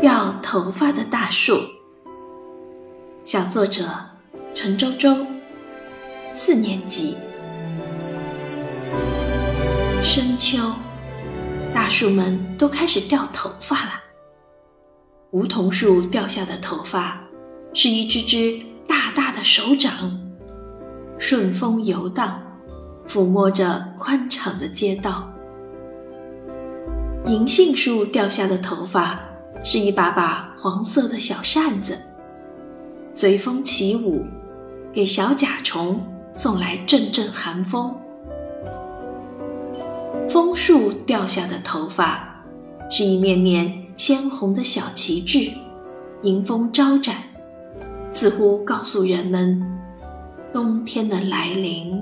掉头发的大树，小作者陈周周，四年级。深秋，大树们都开始掉头发了。梧桐树掉下的头发，是一只只大大的手掌，顺风游荡，抚摸着宽敞的街道。银杏树掉下的头发，是一把把黄色的小扇子，随风起舞，给小甲虫送来阵阵寒风。枫树掉下的头发，是一面面鲜红的小旗帜，迎风招展，似乎告诉人们冬天的来临。